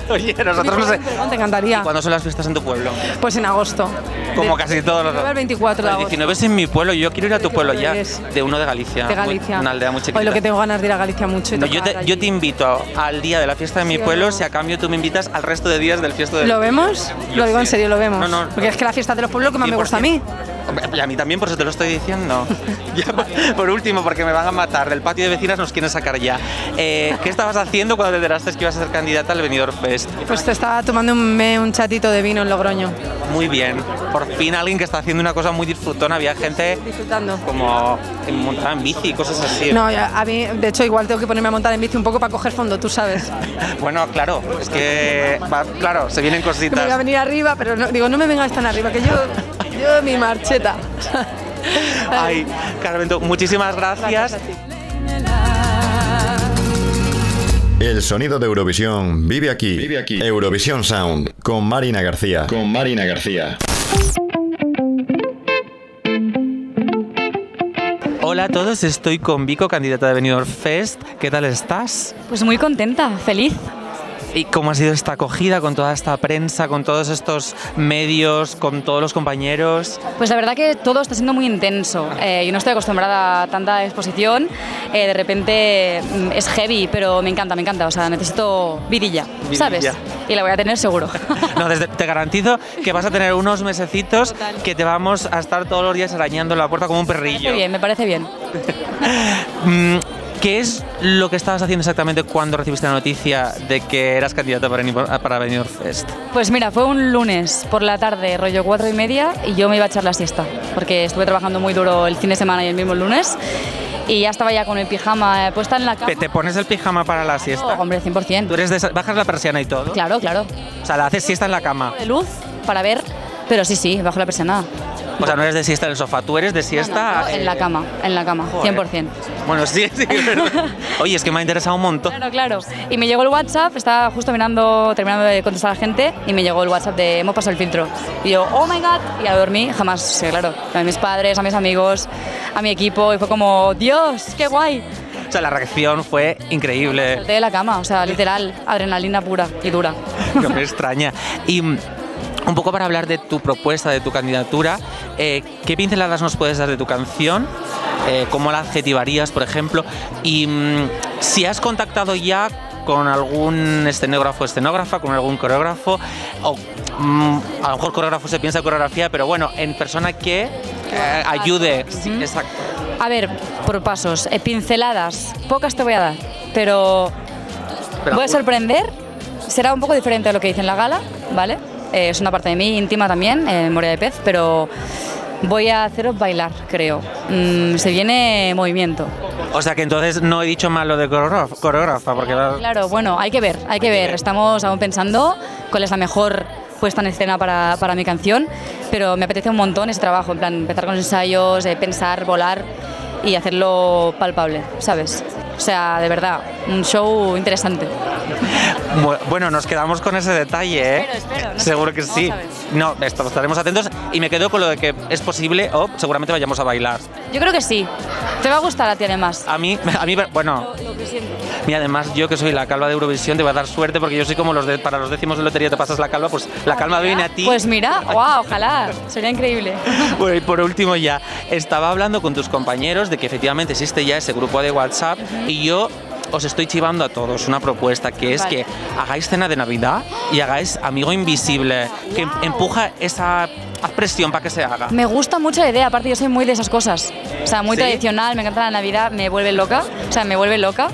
S17: Oye, nosotros no sé.
S18: Te encantaría.
S17: ¿Cuándo son las fiestas en tu pueblo?
S18: Pues en agosto.
S17: Como
S18: De-
S17: casi todos los.
S18: 19 al 24 de
S17: El
S18: agosto.
S17: 19 es en mi pueblo, yo quiero ir a tu pueblo ya. De uno de Galicia.
S18: De
S17: muy-
S18: Galicia.
S17: Una aldea muy chiquita.
S18: Hoy lo que tengo ganas de ir a Galicia mucho. y
S17: No, yo, te, yo
S18: allí.
S17: te invito al día de la fiesta de mi
S18: Sí,
S17: pueblo,
S18: no.
S17: si a cambio tú me invitas al resto de días del fiesta de
S18: ¿Lo vemos?
S17: Yo
S18: Lo digo en serio, lo vemos.
S17: No, no.
S18: Porque es que la fiesta de los pueblos que más me gusta a mí.
S17: Y a mí también, por eso te lo estoy diciendo. Ya, por, por último, porque me van a matar. Del patio de vecinas nos quieren sacar ya. Eh, ¿Qué estabas haciendo cuando te enteraste que ibas a ser candidata al Benidorm Fest?
S18: Pues te estaba tomando un, un chatito de vino en Logroño.
S17: Muy bien. Por fin alguien que está haciendo una cosa muy disfrutona. Había gente
S18: Disfrutando.
S17: como en- montada en bici y cosas así.
S18: No, a mí, de hecho, igual tengo que ponerme a montar en bici un poco para coger fondo, tú sabes.
S17: Bueno, claro, es que, va- claro, se vienen
S18: Que me voy a
S17: cositas.
S18: venir arriba, pero no, digo, no me vengáis tan arriba, que yo, yo mi marcheta.
S17: Ay, Carmento, muchísimas gracias.
S6: El sonido de Eurovisión vive aquí. Vive aquí. Eurovisión Sound con Marina García. Con Marina García.
S17: Hola a todos, estoy con Vico, candidata de Benidorm Fest. ¿Qué tal estás?
S19: Pues muy contenta, feliz.
S17: ¿Y cómo ha sido esta acogida con toda esta prensa, con todos estos medios, con todos los compañeros?
S19: Pues la verdad que todo está siendo muy intenso. Eh, yo no estoy acostumbrada a tanta exposición. Eh, de repente mm, es heavy, pero me encanta, me encanta. O sea, necesito vidilla, ¿sabes? Y la voy a tener seguro.
S17: No, desde- te garantizo que vas a tener unos mesecitos que te vamos a estar todos los días arañando la puerta como un
S19: Me
S17: perrillo.
S19: parece bien, me parece bien.
S17: ¿Qué es lo que estabas haciendo exactamente cuando recibiste la noticia de que eras candidata para, para Benidorm Fest?
S19: Pues mira, fue un lunes por la tarde, rollo cuatro y media, y yo me iba a echar la siesta, porque estuve trabajando muy duro el fin de semana y el mismo lunes, y ya estaba ya con el pijama eh, puesta en la cama.
S17: ¿Te, pones el pijama para la siesta?
S19: hombre, 100%.
S17: ¿Tú eres de bajas la persiana y todo?
S19: Claro, claro.
S17: O sea, la haces siesta en la cama.
S19: De luz para ver, pero sí, sí, bajo la persiana.
S17: O sea, no eres de siesta en el sofá, tú eres de siesta...
S19: en la
S17: eh,
S19: cama, en la cama,
S17: Joder.
S19: 100%.
S17: Bueno, sí, sí, verdad. Oye, es que me ha interesado un montón.
S19: Claro, claro. Y me llegó el WhatsApp, estaba justo mirando, terminando de contestar a la gente, y me llegó el WhatsApp de hemos pasado el filtro. Y yo, oh my god, y a dormí, jamás, sí, claro. A mis padres, a mis amigos, a mi equipo, y fue como, Dios, qué guay.
S17: O sea, la reacción fue increíble.
S19: Salté de la cama, o sea, literal, adrenalina pura y dura.
S17: No me extraña. Y un poco para hablar de tu propuesta, de tu candidatura, eh, ¿qué pinceladas nos puedes dar de tu canción? Eh, ¿Cómo la adjetivarías, por ejemplo? Y mm, si has contactado ya con algún escenógrafo, escenógrafa, con algún coreógrafo, o mm, a lo mejor coreógrafo se piensa coreografía, pero bueno, en persona que eh, ayude. Sí, exacto.
S19: A ver, por pasos, pinceladas, pocas te voy a dar, pero,
S17: Pero
S19: voy a sorprender. Será un poco diferente a lo que dice en la gala, ¿vale? Eh, es una parte de mí íntima también, eh, memoria de pez, pero voy a haceros bailar, creo. Mm, se viene movimiento.
S17: O sea que entonces no he dicho mal lo de coreógrafa, porque va-
S19: Claro, bueno, hay que ver, hay que ver. Estamos aún pensando cuál es la mejor puesta en escena para, para mi canción, pero me apetece un montón ese trabajo, en plan, empezar con los ensayos, eh, pensar, volar y hacerlo palpable, ¿sabes? O sea, de verdad, un show interesante.
S17: Bu- Bueno, nos quedamos con ese detalle, ¿eh?
S19: Espero, espero, no sé,
S17: Seguro que sí. No, esto- estaremos atentos y me quedo con lo de que es posible o seguramente vayamos a bailar.
S19: Yo creo que sí. Te va a gustar a ti además.
S17: A mí, a mí, bueno,
S19: Lo que siento.
S17: Y además yo que soy la calva de Eurovisión te voy a dar suerte porque yo soy como los de, para los décimos de lotería te pasas la calva, pues la calma viene a ti.
S19: Pues mira, wow, ojalá, sería increíble.
S17: Bueno, y por último ya, estaba hablando con tus compañeros de que efectivamente existe ya ese grupo de WhatsApp y yo os estoy chivando a todos una propuesta que es
S19: Vale.
S17: que hagáis cena de Navidad y hagáis Amigo Invisible, que empuja esa presión para que se haga.
S19: Me gusta mucho la idea, aparte yo soy muy de esas cosas. O sea, muy
S17: ¿Sí?
S19: tradicional, me encanta la Navidad, me vuelve loca. O sea, me vuelve loca.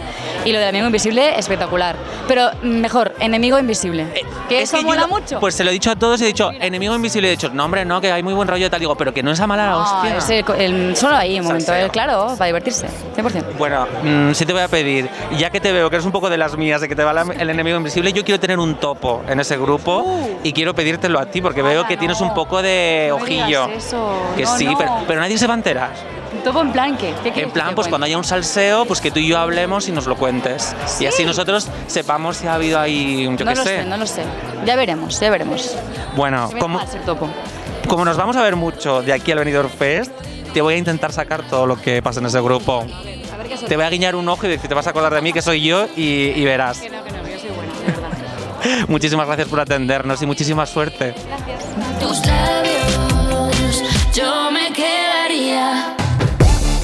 S19: Y lo del amigo invisible, espectacular. Pero mejor, enemigo invisible. que
S17: Es
S19: eso
S17: que yo
S19: mola mucho.
S17: Pues se lo he dicho a todos y he dicho, enemigo invisible. He dicho, no, hombre, no, que hay muy buen rollo y tal. Digo, pero que no es a mala
S19: No,
S17: hostia.
S19: es el- el- solo ahí un momento, eh, claro, para divertirse, 100%.
S17: Bueno, mm, sí te voy a pedir, ya que te veo que eres un poco de las mías, de que te va la- el enemigo invisible, yo quiero tener un topo en ese grupo
S19: Uh.
S17: y quiero pedírtelo a ti porque veo que tienes un poco de
S19: No
S17: ojillo.
S19: eso,
S17: Que
S19: no,
S17: sí. Pero, pero nadie se va a enterar.
S19: Un topo en plan, ¿qué? ¿Qué
S17: En plan,
S19: que
S17: pues cuando haya un salseo, pues que tú y yo hablemos y nos lo cuentes.
S19: Sí.
S17: Y así nosotros sepamos si ha habido ahí, yo
S19: No
S17: qué
S19: lo
S17: sé.
S19: sé, no lo sé. Ya veremos, ya veremos.
S17: Bueno, como, como nos vamos a ver mucho de aquí al Benidorm Fest, te voy a intentar sacar todo lo que pasa en ese grupo.
S19: A ver qué
S17: Te voy a guiñar un ojo y decir, te vas a acordar de mí que soy yo y, y verás.
S19: Que no, que no, que yo soy buena, de verdad.
S17: Muchísimas gracias por atendernos y muchísima suerte.
S4: Tus labios, yo me quedaría.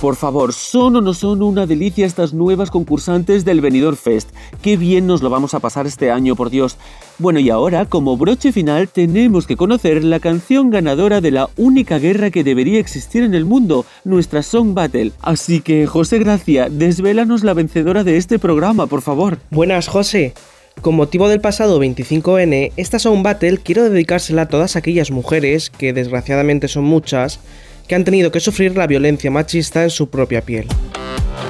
S1: Por favor, ¿son o no son una delicia estas nuevas concursantes del Benidorm Fest? Qué bien nos lo vamos a pasar este año, por Dios. Bueno, y ahora, como broche final, tenemos que conocer la canción ganadora de la única guerra que debería existir en el mundo, nuestra Song Battle. Así que, José Gracia, desvélanos la vencedora de este programa, por favor.
S20: Buenas, José. Con motivo del pasado 25N, esta Sound Battle quiero dedicársela a todas aquellas mujeres, que desgraciadamente son muchas, que han tenido que sufrir la violencia machista en su propia piel.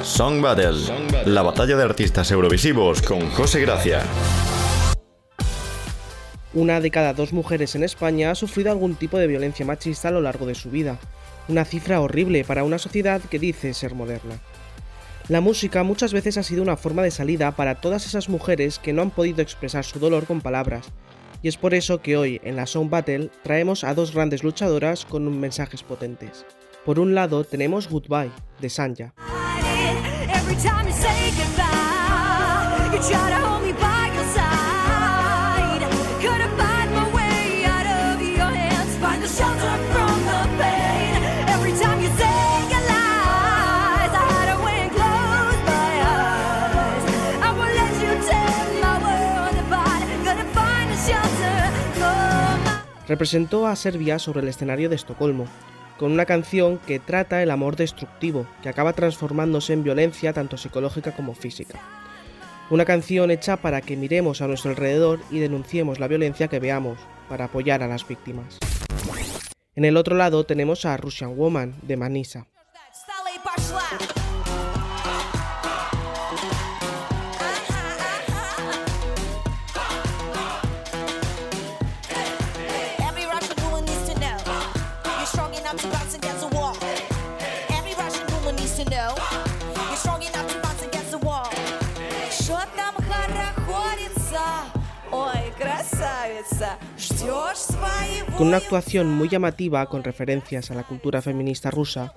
S6: Song Battle, la batalla de artistas eurovisivos con José Gracia.
S20: Una de cada dos mujeres en España ha sufrido algún tipo de violencia machista a lo largo de su vida. Una cifra horrible para una sociedad que dice ser moderna. La música muchas veces ha sido una forma de salida para todas esas mujeres que no han podido expresar su dolor con palabras. Y es por eso que hoy en la Sound Battle traemos a dos grandes luchadoras con mensajes potentes. Por un lado tenemos Goodbye, de Sanja. Representó a Serbia sobre el escenario de Estocolmo, con una canción que trata el amor destructivo, que acaba transformándose en violencia tanto psicológica como física. Una canción hecha para que miremos a nuestro alrededor y denunciemos la violencia que veamos, para apoyar a las víctimas. En el otro lado tenemos a Russian Woman de Manisa. Con una actuación muy llamativa con referencias a la cultura feminista rusa,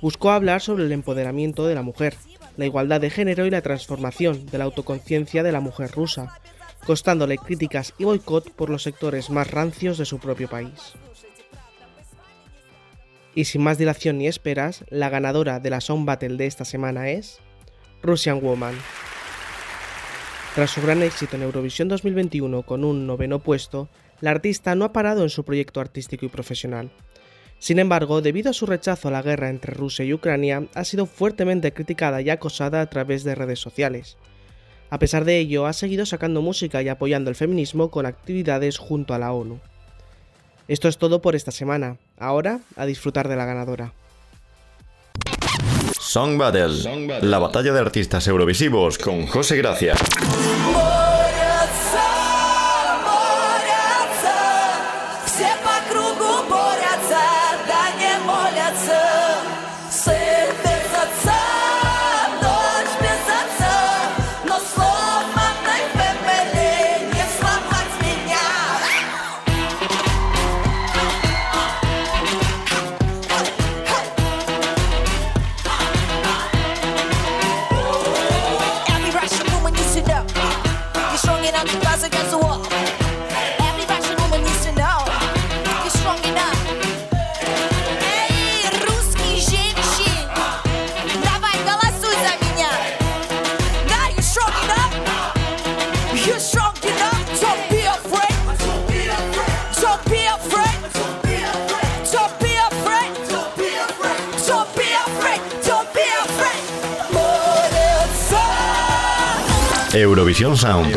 S20: buscó hablar sobre el empoderamiento de la mujer, la igualdad de género y la transformación de la autoconciencia de la mujer rusa, costándole críticas y boicot por los sectores más rancios de su propio país. Y sin más dilación ni esperas, la ganadora de la Song Battle de esta semana es Russian Woman. Tras su gran éxito en Eurovisión 2021 con un noveno puesto, la artista no ha parado en su proyecto artístico y profesional. Sin embargo, debido a su rechazo a la guerra entre Rusia y Ucrania, ha sido fuertemente criticada y acosada a través de redes sociales. A pesar de ello, ha seguido sacando música y apoyando el feminismo con actividades junto a la ONU. Esto es todo por esta semana. Ahora, a disfrutar de la ganadora.
S6: Song Battle, la batalla de artistas eurovisivos con José Gracia. Eurovisión Sound.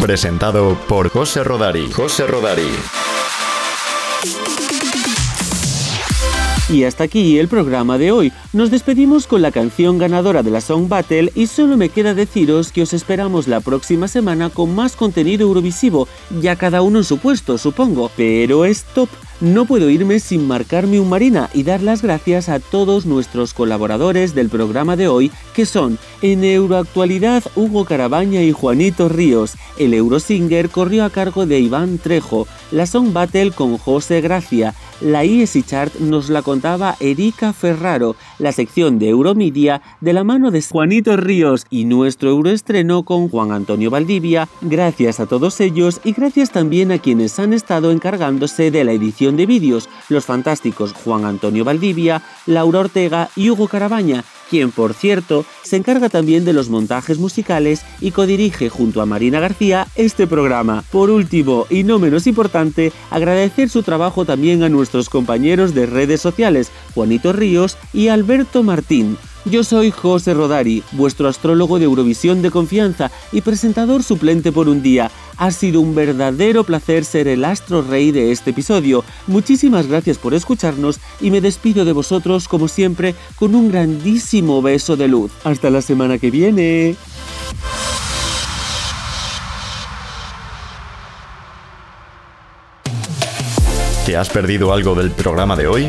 S6: Presentado por José Rodari. José Rodari.
S1: Y hasta aquí el programa de hoy. Nos despedimos con la canción ganadora de la Song Battle y solo me queda deciros que os esperamos la próxima semana con más contenido eurovisivo, ya cada uno en su puesto, supongo. Pero stop, no puedo irme sin marcarme un marina y dar las gracias a todos nuestros colaboradores del programa de hoy, que son en Euroactualidad Hugo Carabaña y Juanito Ríos. El Eurosinger corrió a cargo de Iván Trejo, la Song Battle con José Gracia, la ESI Chart nos la contaba Erika Ferraro, la sección de Euromedia de la mano de Juanito Ríos y nuestro Euroestreno con Juan Antonio Valdivia. Gracias a todos ellos y gracias también a quienes han estado encargándose de la edición de vídeos, los fantásticos Juan Antonio Valdivia, Laura Ortega y Hugo Carabaña, quien por cierto se encarga también de los montajes musicales y codirige junto a Marina García este programa. Por último, y no menos importante, agradecer su trabajo también a nuestros compañeros de redes sociales, Juanito Ríos y Alberto Martín. Yo soy José Rodari, vuestro astrólogo de Eurovisión de confianza y presentador suplente por un día. Ha sido un verdadero placer ser el astro rey de este episodio. Muchísimas gracias por escucharnos y me despido de vosotros como siempre con un grandísimo beso de luz. Hasta la semana que viene.
S6: ¿Te has perdido algo del programa de hoy?